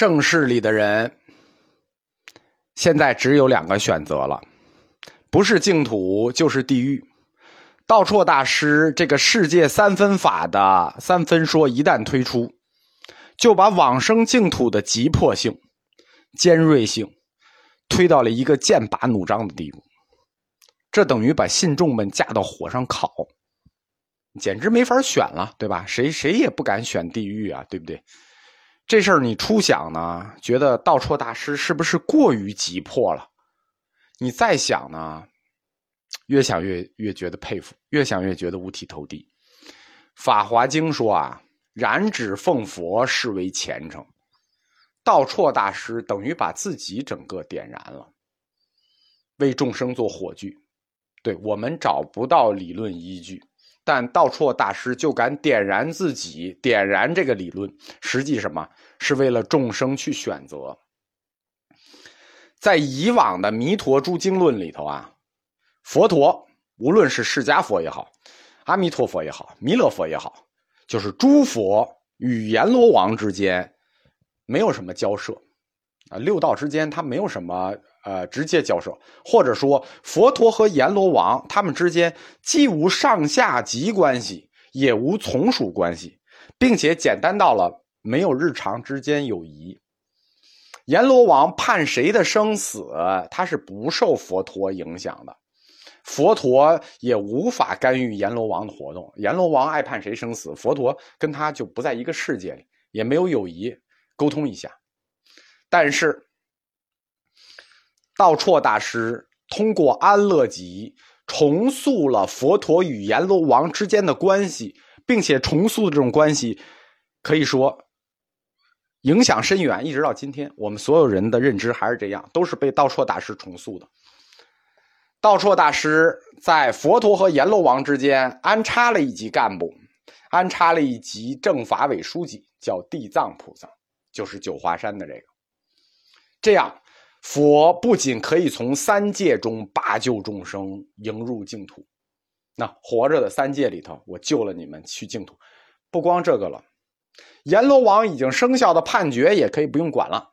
盛世里的人，现在只有两个选择了，不是净土就是地狱。道绰大师这个世界三分法的三分说一旦推出，就把往生净土的急迫性、尖锐性推到了一个剑拔弩张的地步。这等于把信众们架到火上烤，简直没法选了，对吧？谁谁也不敢选地狱啊，对不对？这事儿你初想呢，觉得道绰大师是不是过于急迫了？你再想呢，越想越越觉得佩服，越想越觉得五体投地。《法华经》说啊，燃指奉佛是为虔诚，道绰大师等于把自己整个点燃了，为众生做火炬。对我们找不到理论依据。但道绰大师就敢点燃自己，点燃这个理论，实际什么是为了众生去选择？在以往的弥陀诸经论里头啊，佛陀无论是释迦佛也好，阿弥陀佛也好，弥勒佛也好，就是诸佛与阎罗王之间没有什么交涉啊，六道之间他没有什么。呃，直接交涉，或者说佛陀和阎罗王他们之间既无上下级关系，也无从属关系，并且简单到了没有日常之间友谊。阎罗王判谁的生死，他是不受佛陀影响的，佛陀也无法干预阎罗王的活动。阎罗王爱判谁生死，佛陀跟他就不在一个世界里，也没有友谊沟通一下。但是。道绰大师通过安乐集重塑了佛陀与阎罗王之间的关系，并且重塑的这种关系，可以说影响深远，一直到今天，我们所有人的认知还是这样，都是被道绰大师重塑的。道绰大师在佛陀和阎罗王之间安插了一级干部，安插了一级政法委书记，叫地藏菩萨，就是九华山的这个，这样。佛不仅可以从三界中拔救众生，迎入净土。那活着的三界里头，我救了你们去净土。不光这个了，阎罗王已经生效的判决也可以不用管了，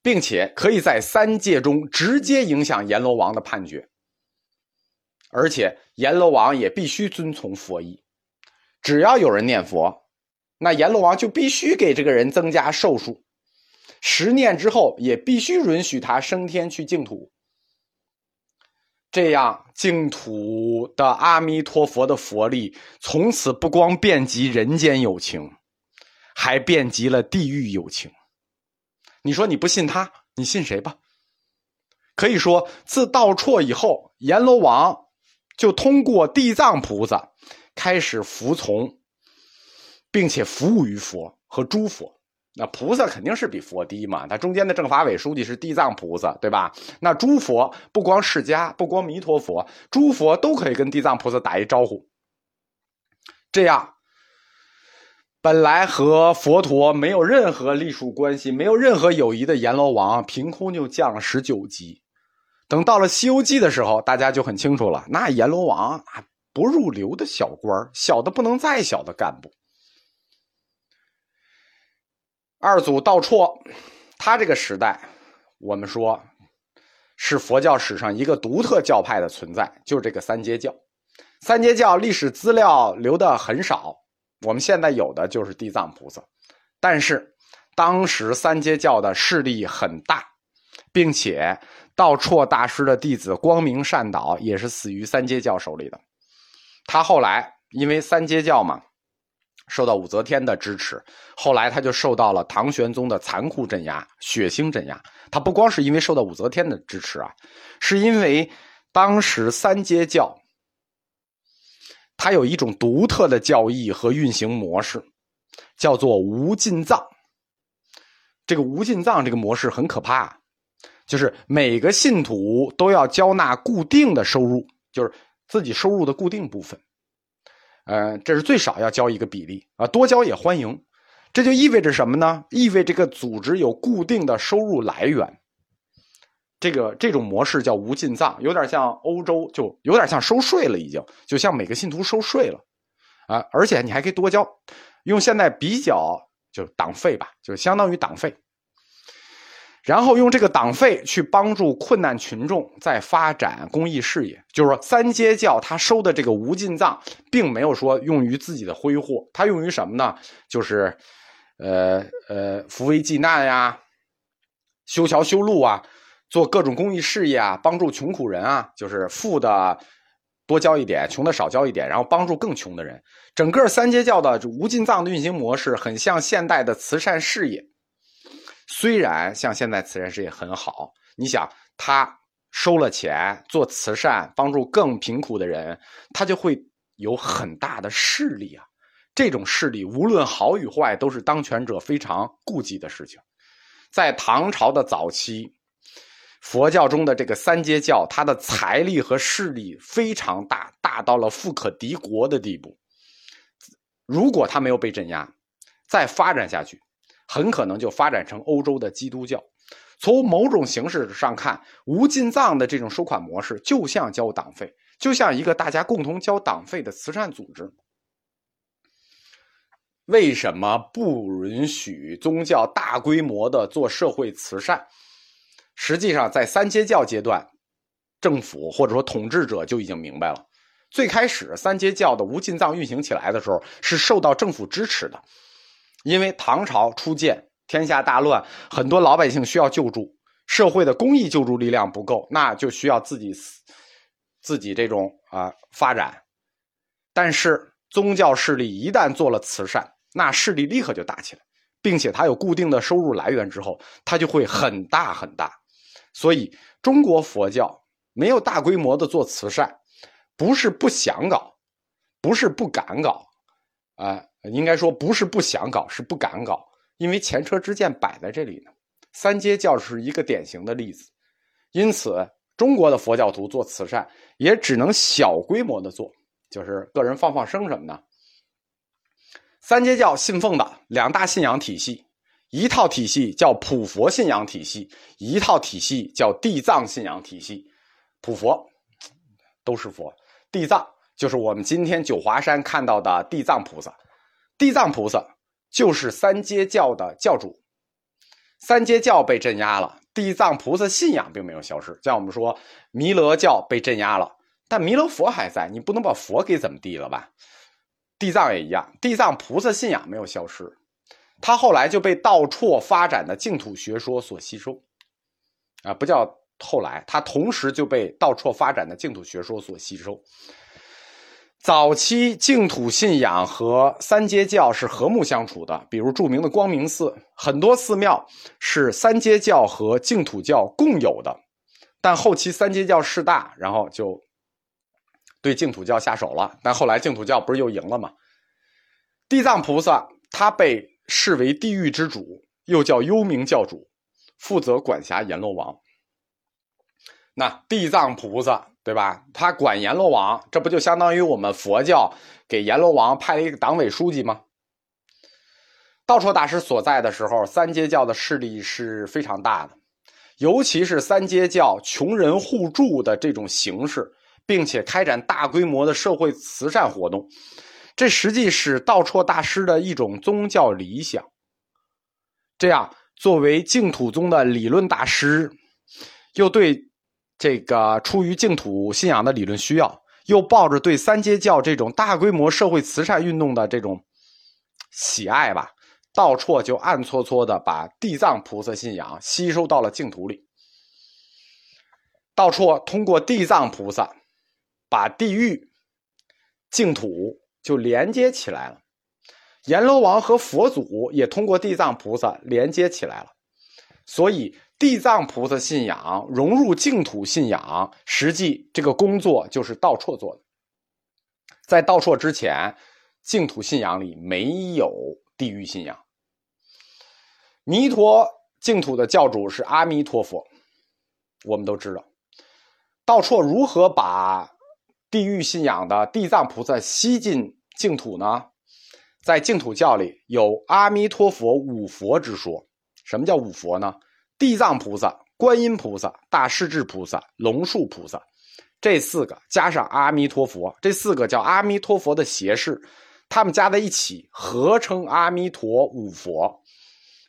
并且可以在三界中直接影响阎罗王的判决。而且阎罗王也必须遵从佛意，只要有人念佛，那阎罗王就必须给这个人增加寿数。十年之后，也必须允许他升天去净土。这样，净土的阿弥陀佛的佛力从此不光遍及人间有情，还遍及了地狱有情。你说你不信他，你信谁吧？可以说，自道绰以后，阎罗王就通过地藏菩萨开始服从，并且服务于佛和诸佛。那菩萨肯定是比佛低嘛，他中间的政法委书记是地藏菩萨，对吧？那诸佛不光释迦，不光弥陀佛，诸佛都可以跟地藏菩萨打一招呼。这样，本来和佛陀没有任何隶属关系、没有任何友谊的阎罗王，凭空就降了十九级。等到了《西游记》的时候，大家就很清楚了，那阎罗王啊，不入流的小官小的不能再小的干部。二祖道绰，他这个时代，我们说是佛教史上一个独特教派的存在，就是这个三阶教。三阶教历史资料留的很少，我们现在有的就是地藏菩萨。但是当时三阶教的势力很大，并且道绰大师的弟子光明善导也是死于三阶教手里的。他后来因为三阶教嘛。受到武则天的支持，后来他就受到了唐玄宗的残酷镇压、血腥镇压。他不光是因为受到武则天的支持啊，是因为当时三阶教，它有一种独特的教义和运行模式，叫做无尽藏。这个无尽藏这个模式很可怕，就是每个信徒都要交纳固定的收入，就是自己收入的固定部分。呃，这是最少要交一个比例啊，多交也欢迎。这就意味着什么呢？意味这个组织有固定的收入来源。这个这种模式叫无尽藏，有点像欧洲，就有点像收税了，已经就像每个信徒收税了啊。而且你还可以多交，用现在比较就党费吧，就相当于党费。然后用这个党费去帮助困难群众在发展公益事业，就是说三阶教他收的这个无尽藏，并没有说用于自己的挥霍，他用于什么呢？就是，呃呃，扶危济难呀，修桥修路啊，做各种公益事业啊，帮助穷苦人啊，就是富的多交一点，穷的少交一点，然后帮助更穷的人。整个三阶教的无尽藏的运行模式，很像现代的慈善事业。虽然像现在慈善事业很好，你想他收了钱做慈善，帮助更贫苦的人，他就会有很大的势力啊。这种势力无论好与坏，都是当权者非常顾忌的事情。在唐朝的早期，佛教中的这个三阶教，它的财力和势力非常大，大到了富可敌国的地步。如果他没有被镇压，再发展下去。很可能就发展成欧洲的基督教。从某种形式上看，无尽藏的这种收款模式就像交党费，就像一个大家共同交党费的慈善组织。为什么不允许宗教大规模的做社会慈善？实际上，在三阶教阶段，政府或者说统治者就已经明白了。最开始三阶教的无尽藏运行起来的时候，是受到政府支持的。因为唐朝初建，天下大乱，很多老百姓需要救助，社会的公益救助力量不够，那就需要自己自己这种啊发展。但是宗教势力一旦做了慈善，那势力立刻就大起来，并且它有固定的收入来源之后，它就会很大很大。所以中国佛教没有大规模的做慈善，不是不想搞，不是不敢搞，啊。应该说不是不想搞，是不敢搞，因为前车之鉴摆在这里呢。三阶教是一个典型的例子，因此中国的佛教徒做慈善也只能小规模的做，就是个人放放生什么的。三阶教信奉的两大信仰体系，一套体系叫普佛信仰体系，一套体系叫地藏信仰体系。普佛都是佛，地藏就是我们今天九华山看到的地藏菩萨。地藏菩萨就是三阶教的教主，三阶教被镇压了，地藏菩萨信仰并没有消失。像我们说弥勒教被镇压了，但弥勒佛还在，你不能把佛给怎么地了吧？地藏也一样，地藏菩萨信仰没有消失，他后来就被道绰发展的净土学说所吸收，啊，不叫后来，他同时就被道绰发展的净土学说所吸收。早期净土信仰和三阶教是和睦相处的，比如著名的光明寺，很多寺庙是三阶教和净土教共有的。但后期三阶教势大，然后就对净土教下手了。但后来净土教不是又赢了吗？地藏菩萨他被视为地狱之主，又叫幽冥教主，负责管辖阎罗王。那地藏菩萨。对吧？他管阎罗王，这不就相当于我们佛教给阎罗王派了一个党委书记吗？道绰大师所在的时候，三阶教的势力是非常大的，尤其是三阶教穷人互助的这种形式，并且开展大规模的社会慈善活动，这实际是道绰大师的一种宗教理想。这样，作为净土宗的理论大师，又对。这个出于净土信仰的理论需要，又抱着对三阶教这种大规模社会慈善运动的这种喜爱吧，道绰就暗搓搓的把地藏菩萨信仰吸收到了净土里。道绰通过地藏菩萨，把地狱、净土就连接起来了，阎罗王和佛祖也通过地藏菩萨连接起来了，所以。地藏菩萨信仰融入净土信仰，实际这个工作就是道绰做的。在道绰之前，净土信仰里没有地狱信仰。弥陀净土的教主是阿弥陀佛，我们都知道。道绰如何把地狱信仰的地藏菩萨吸进净土呢？在净土教里有阿弥陀佛五佛之说。什么叫五佛呢？地藏菩萨、观音菩萨、大势至菩萨、龙树菩萨，这四个加上阿弥陀佛，这四个叫阿弥陀佛的胁侍，他们加在一起合称阿弥陀五佛。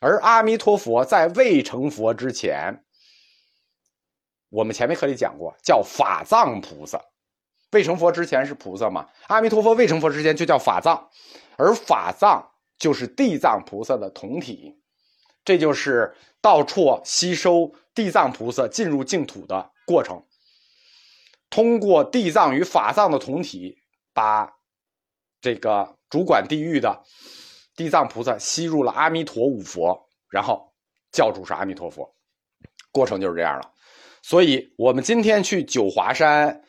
而阿弥陀佛在未成佛之前，我们前面课里讲过，叫法藏菩萨。未成佛之前是菩萨嘛？阿弥陀佛未成佛之前就叫法藏，而法藏就是地藏菩萨的同体。这就是道绰吸收地藏菩萨进入净土的过程。通过地藏与法藏的同体，把这个主管地狱的。地藏菩萨吸入了阿弥陀五佛，然后教主是阿弥陀佛，过程就是这样了。所以，我们今天去九华山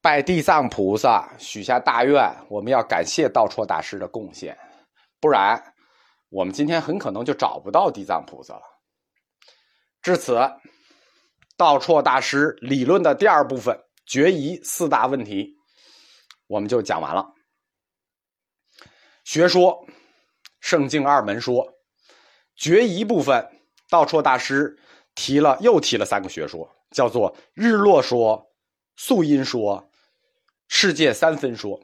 拜地藏菩萨，许下大愿，我们要感谢道绰大师的贡献，不然我们今天很可能就找不到地藏菩萨了。至此，道绰大师理论的第二部分决疑四大问题，我们就讲完了。学说。圣境二门说，决疑部分，道绰大师提了又提了三个学说，叫做日落说、素因说、世界三分说。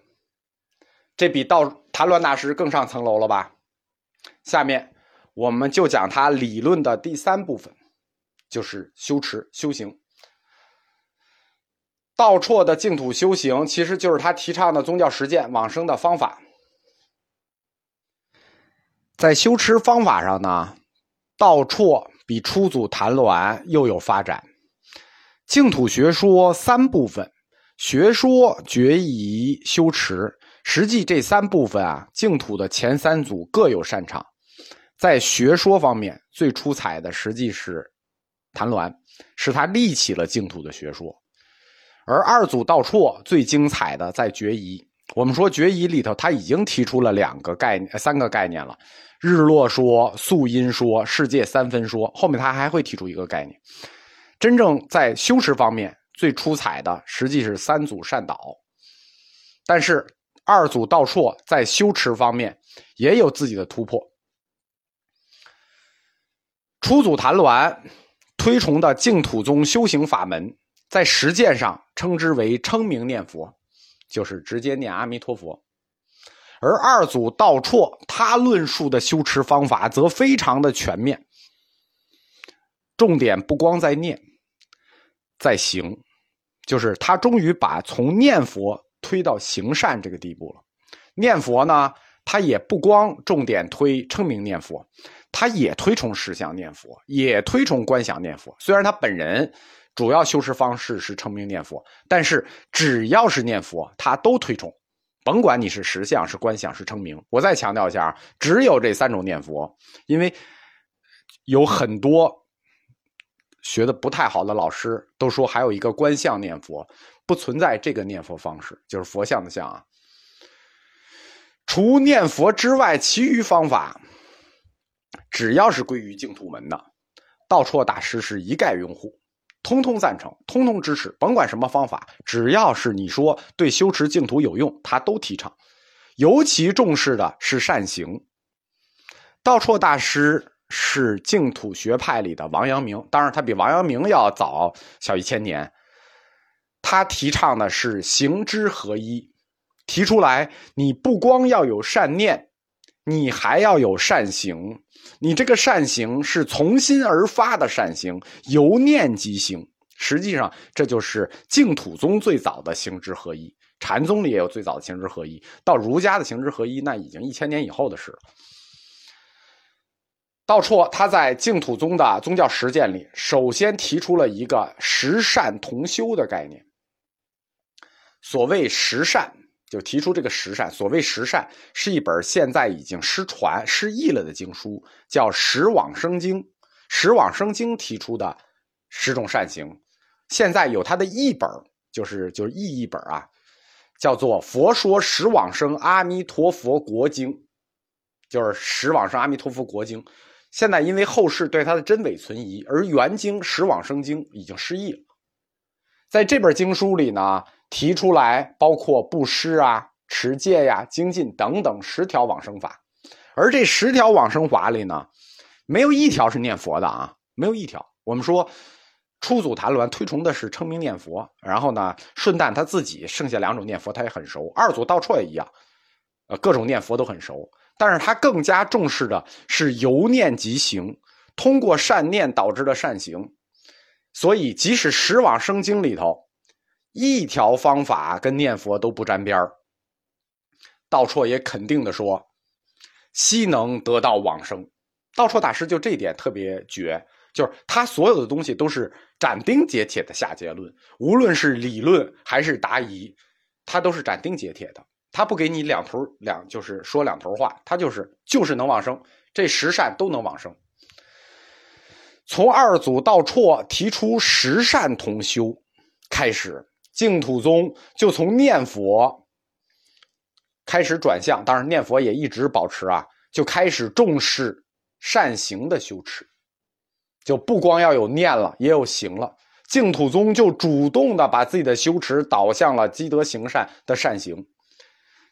这比道谭鸾大师更上层楼了吧？下面我们就讲他理论的第三部分，就是修持修行。道绰的净土修行，其实就是他提倡的宗教实践往生的方法。在修持方法上呢，道绰比初祖谭鸾又有发展。净土学说三部分：学说、决疑、修持。实际这三部分啊，净土的前三祖各有擅长。在学说方面，最出彩的实际是谭鸾，是他立起了净土的学说。而二祖道绰最精彩的在决疑。我们说决疑里头，他已经提出了两个概念、三个概念了。日落说、素因说、世界三分说，后面他还会提出一个概念。真正在修持方面最出彩的，实际是三祖善导。但是二祖道绰在修持方面也有自己的突破。初祖谭鸾推崇的净土宗修行法门，在实践上称之为称名念佛，就是直接念阿弥陀佛。而二祖道绰他论述的修持方法则非常的全面，重点不光在念，在行，就是他终于把从念佛推到行善这个地步了。念佛呢，他也不光重点推称名念佛，他也推崇实相念佛，也推崇观想念佛。虽然他本人主要修持方式是称名念佛，但是只要是念佛，他都推崇。甭管你是实相是观想是称名，我再强调一下，只有这三种念佛，因为有很多学的不太好的老师都说还有一个观相念佛，不存在这个念佛方式，就是佛像的像啊。除念佛之外，其余方法只要是归于净土门的，道绰大师是一概拥护。通通赞成，通通支持，甭管什么方法，只要是你说对修持净土有用，他都提倡。尤其重视的是善行。道绰大师是净土学派里的王阳明，当然他比王阳明要早小一千年。他提倡的是行知合一，提出来你不光要有善念，你还要有善行。你这个善行是从心而发的善行，由念即行。实际上，这就是净土宗最早的行知合一。禅宗里也有最早的行知合一，到儒家的行知合一，那已经一千年以后的事了。道绰他在净土宗的宗教实践里，首先提出了一个十善同修的概念。所谓十善。就提出这个十善，所谓十善是一本现在已经失传、失译了的经书，叫《十往生经》。《十往生经》提出的十种善行，现在有它的译本，就是就是译译本啊，叫做《佛说十往生阿弥陀佛国经》，就是《十往生阿弥陀佛国经》。现在因为后世对它的真伪存疑，而原经《十往生经》已经失译了。在这本经书里呢。提出来，包括布施啊、持戒呀、精进等等十条往生法，而这十条往生法里呢，没有一条是念佛的啊，没有一条。我们说初祖谭鸾推崇的是称名念佛，然后呢，顺带他自己剩下两种念佛他也很熟。二祖道绰也一样，呃，各种念佛都很熟，但是他更加重视的是由念及行，通过善念导致的善行。所以，即使《十往生经》里头一条方法跟念佛都不沾边儿，道绰也肯定的说：“悉能得到往生。”道绰大师就这点特别绝，就是他所有的东西都是斩钉截铁的下结论，无论是理论还是答疑，他都是斩钉截铁的。他不给你两头两，就是说两头话，他就是就是能往生，这十善都能往生。从二祖道绰提出十善同修开始，净土宗就从念佛开始转向，当然念佛也一直保持啊，就开始重视善行的修持，就不光要有念了，也有行了。净土宗就主动的把自己的修持导向了积德行善的善行。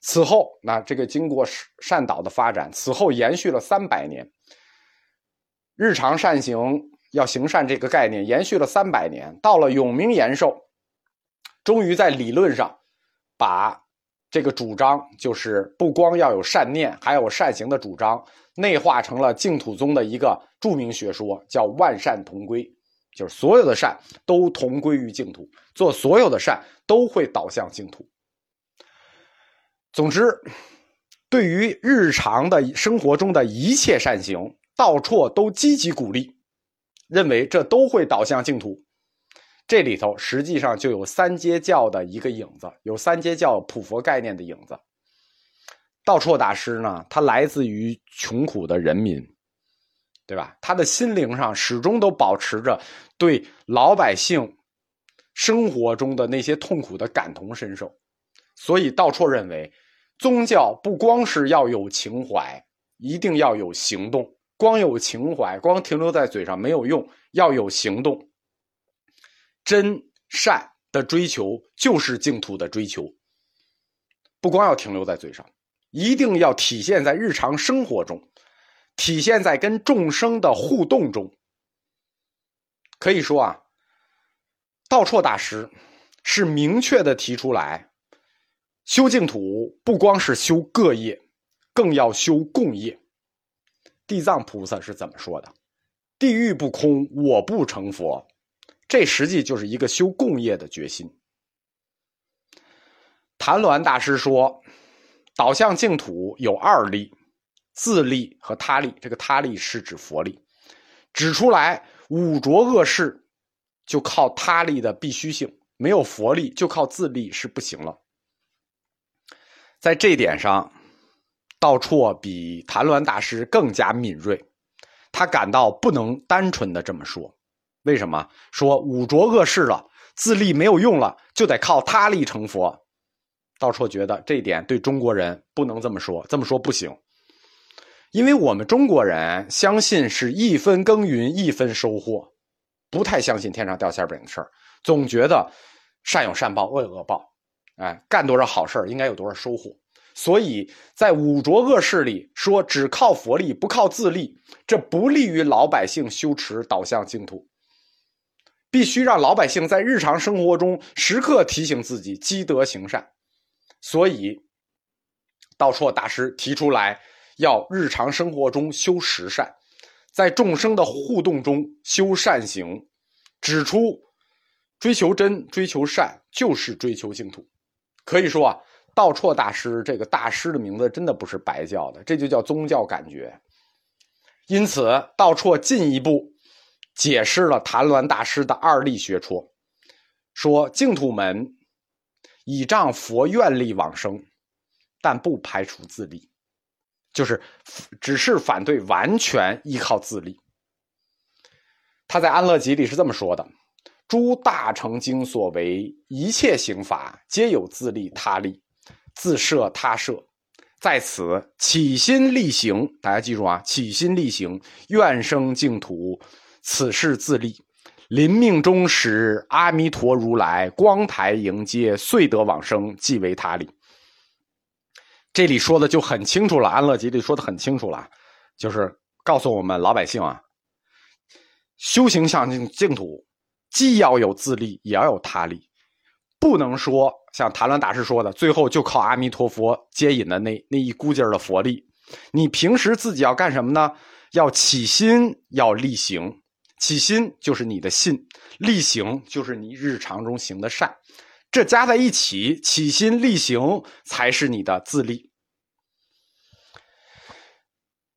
此后，那这个经过善导的发展，此后延续了三百年。日常善行要行善这个概念延续了三百年，到了永明延寿，终于在理论上把这个主张，就是不光要有善念，还有善行的主张，内化成了净土宗的一个著名学说，叫万善同归，就是所有的善都同归于净土，做所有的善都会导向净土。总之，对于日常的生活中的一切善行，道绰都积极鼓励，认为这都会导向净土。这里头实际上就有三阶教的一个影子，有三阶教普佛概念的影子。道绰大师呢，他来自于穷苦的人民，对吧？他的心灵上始终都保持着对老百姓生活中的那些痛苦的感同身受，所以道绰认为。宗教不光是要有情怀，一定要有行动。光有情怀，光停留在嘴上没有用，要有行动。真善的追求就是净土的追求，不光要停留在嘴上，一定要体现在日常生活中，体现在跟众生的互动中。可以说啊，道绰大师是明确的提出来。修净土不光是修各业，更要修共业。地藏菩萨是怎么说的？“地狱不空，我不成佛。”这实际就是一个修共业的决心。谭鸾大师说：“导向净土有二力，自力和他力。这个他力是指佛力，指出来五浊恶世就靠他力的必须性，没有佛力就靠自力是不行了。”在这点上，道绰比谭鸾大师更加敏锐。他感到不能单纯的这么说。为什么？说五浊恶世了，自立没有用了，就得靠他力成佛。道绰觉得这一点对中国人不能这么说，这么说不行。因为我们中国人相信是一分耕耘一分收获，不太相信天上掉馅饼的事儿，总觉得善有善报，恶有恶报。哎，干多少好事应该有多少收获。所以在五浊恶世里说，只靠佛力不靠自力，这不利于老百姓修持导向净土。必须让老百姓在日常生活中时刻提醒自己积德行善。所以，道绰大师提出来，要日常生活中修十善，在众生的互动中修善行，指出追求真、追求善就是追求净土。可以说啊，道绰大师这个大师的名字真的不是白叫的，这就叫宗教感觉。因此，道绰进一步解释了谭鸾大师的二力学说，说净土门倚仗佛愿力往生，但不排除自立，就是只是反对完全依靠自立。他在《安乐集》里是这么说的。诸大乘经所为一切行法，皆有自利他利，自设他设，在此起心立行。大家记住啊，起心立行，愿生净土，此事自立。临命终时，阿弥陀如来光台迎接，遂得往生，即为他利。这里说的就很清楚了，《安乐集》里说的很清楚了，就是告诉我们老百姓啊，修行向净净土。既要有自利，也要有他利，不能说像谭论大师说的，最后就靠阿弥陀佛接引的那那一股劲儿的佛力。你平时自己要干什么呢？要起心，要力行。起心就是你的信，力行就是你日常中行的善。这加在一起，起心力行才是你的自立。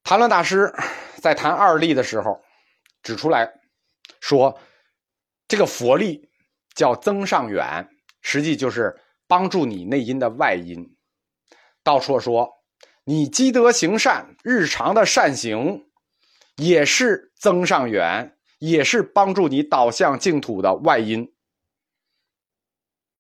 谭论大师在谈二力的时候，指出来说，这个佛力叫增上远，实际就是帮助你内因的外因。道绰说，你积德行善，日常的善行也是增上缘，也是帮助你导向净土的外因。